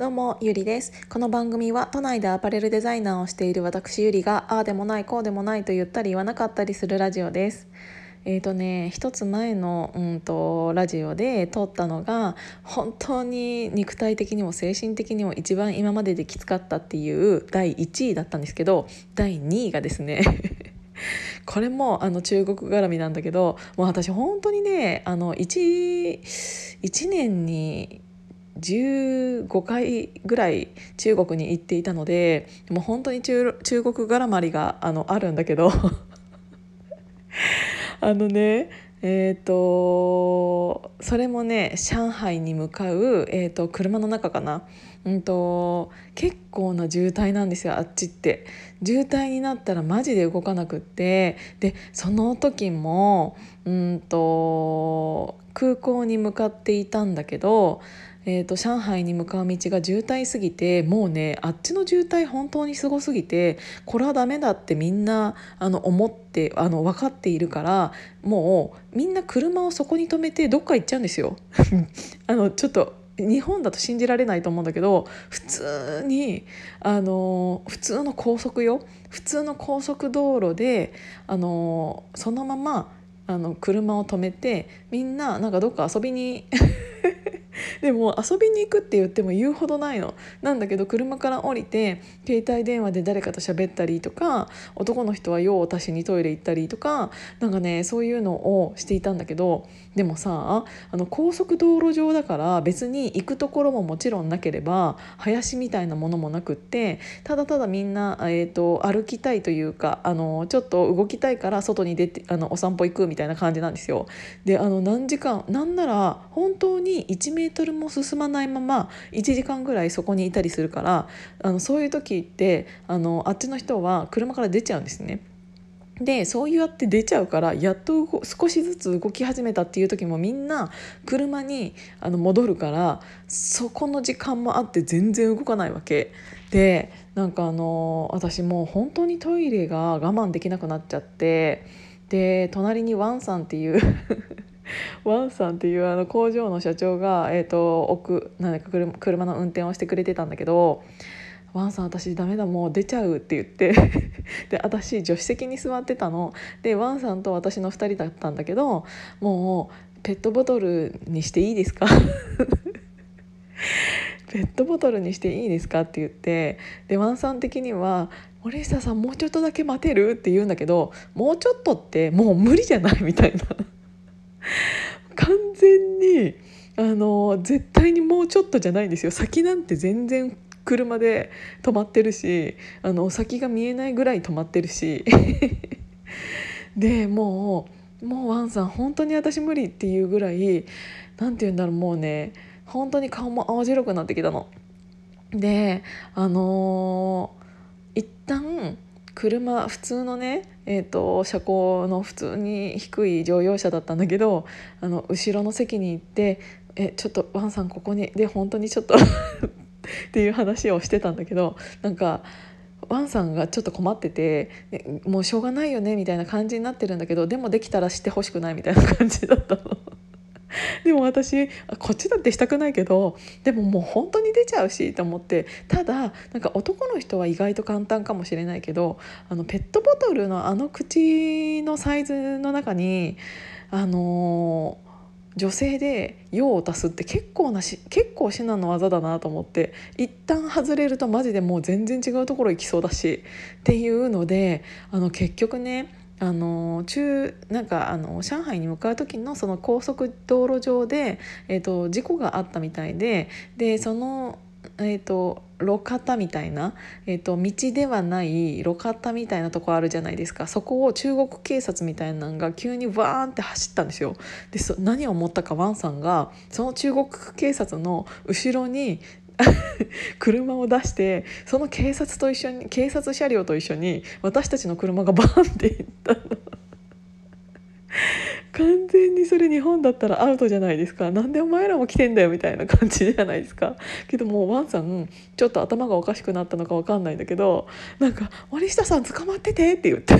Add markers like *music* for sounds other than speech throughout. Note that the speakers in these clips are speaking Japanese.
どうもゆりです。この番組は都内でアパレルデザイナーをしている私ゆりがああでもないこうでもないと言ったり言わなかったりするラジオです。えーとね一つ前の、うんと、ラジオで撮ったのが本当に肉体的にも精神的にも一番今までできつかったっていう第1位だったんですけど第2位がですね *laughs* これもあの中国絡みなんだけどもう私本当にねあの 1, 1年に15回ぐらい中国に行っていたのでもう本当に中中国絡まりがあのあるんだけど。*laughs* あのねえーと、それもね上海に向かう、えーと、車の中かな、うんと、結構な渋滞なんですよあっちって。渋滞になったらマジで動かなくって。でその時も、うんと空港に向かっていたんだけどえーと、上海に向かう道が渋滞すぎてもうねあっちの渋滞本当にすごすぎてこれはダメだってみんなあの思ってあの分かっているからもうみんな車をそこに止めてどっか行っちゃうんですよ。*laughs* あのちょっと日本だと信じられないと思うんだけど普通にあの普通の高速よ普通の高速道路であのそのままあの車を止めてみんななんかどっか遊びにでも遊びに行くって言っても言うほどないの。なんだけど車から降りて携帯電話で誰かと喋ったりとか男の人は用を足しにトイレ行ったりとかなんかねそういうのをしていたんだけどでもさあの高速道路上だから別に行くところももちろんなければ林みたいなものもなくってただただみんな、えーと、歩きたいというかあのちょっと動きたいから外に出てあのお散歩行くみたいな感じなんですよ。であの何時間なんなら本当に1メートルも進まないまま1時間ぐらいそこにいたりするからあのそういう時ってあのあっちの人は車から出ちゃうんですね。でそうやって出ちゃうからやっと少しずつ動き始めたっていう時もみんな車にあの戻るからそこの時間もあって全然動かないわけでなんかあの私もう本当にトイレが我慢できなくなっちゃってで隣にワンさんっていうワンさんっていうあの工場の社長が、えーと、奥なんか車の運転をしてくれてたんだけどワンさん私ダメだもう出ちゃうって言って *laughs* で私助手席に座ってたの。でワンさんと私の2人だったんだけどもうペットボトルにしていいですか？*laughs* ペットボトルにしていいですかって言ってでワンさん的には「森下さんもうちょっとだけ待てる?」って言うんだけどもうちょっとってもう無理じゃない？みたいな。完全にあの絶対にもうちょっとじゃないんですよ先なんて全然車で止まってるしあの先が見えないぐらい止まってるし *laughs* でもうもうワンさん本当に私無理っていうぐらい何て言うんだろうもうね本当に顔も青白くなってきたの。であのー、一旦車普通のね、えーと、車高の普通に低い乗用車だったんだけどあの後ろの席に行って「えちょっとワンさんここに」で本当にちょっと *laughs* っていう話をしてたんだけどなんかワンさんがちょっと困っててもうしょうがないよねみたいな感じになってるんだけどでもできたらしてほしくないみたいな感じだったの。でも私こっちだってしたくないけどでももう本当に出ちゃうしと思ってただなんか男の人は意外と簡単かもしれないけどあのペットボトルのあの口のサイズの中にあのー女性で用を足すって結構なし結構至難の技だなと思って一旦外れるとマジでもう全然違うところ行きそうだしっていうのであの結局ねあの中なんかあの上海に向かう時のその高速道路上で、えーと、事故があったみたいででその、えーと路肩みたいな、えーと、道ではない路肩みたいなとこあるじゃないですかそこを中国警察みたいなのが急にワーンって走ったんですよ。で何を思ったかワンさんがその中国警察の後ろに車を出してその警察と一緒に警察車両と一緒に私たちの車がバンって行ったの。*laughs* 完全にそれ日本だったらアウトじゃないですか。なんでお前らも来てんだよみたいな感じじゃないですか。けどもうワンさんちょっと頭がおかしくなったのか分かんないんだけどなんか「森下さん捕まってて」って言って。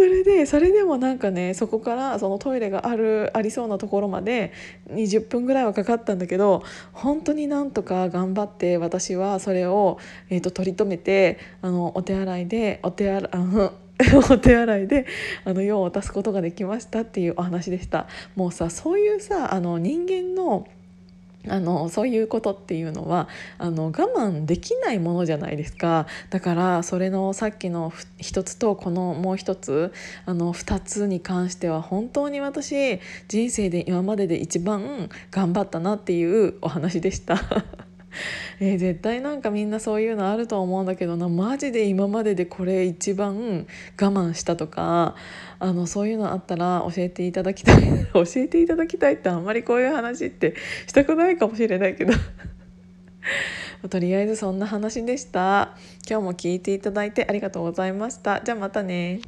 それでそれでもなんかねそこからそのトイレがあるありそうなところまで20分ぐらいはかかったんだけど本当になんとか頑張って私はそれを、えーと、取り留めてあのお手洗いでお手洗い *laughs* お手洗いであの用を足すことができましたっていうお話でした。もうさそういうさあの人間のあのそういうことっていうのはあの我慢できないものじゃないですかだからそれのさっきの一つとこのもう一つあの二つに関しては本当に私人生で今までで一番頑張ったなっていうお話でした。*laughs* えー、絶対なんかみんなそういうのあると思うんだけどな。マジで今まででこれ一番我慢したとかあのそういうのあったら教えていただきたい *laughs* 教えていただきたいってあんまりこういう話ってしたくないかもしれないけど。*laughs* とりあえずそんな話でした。今日も聞いていただいてありがとうございました。じゃあまたね。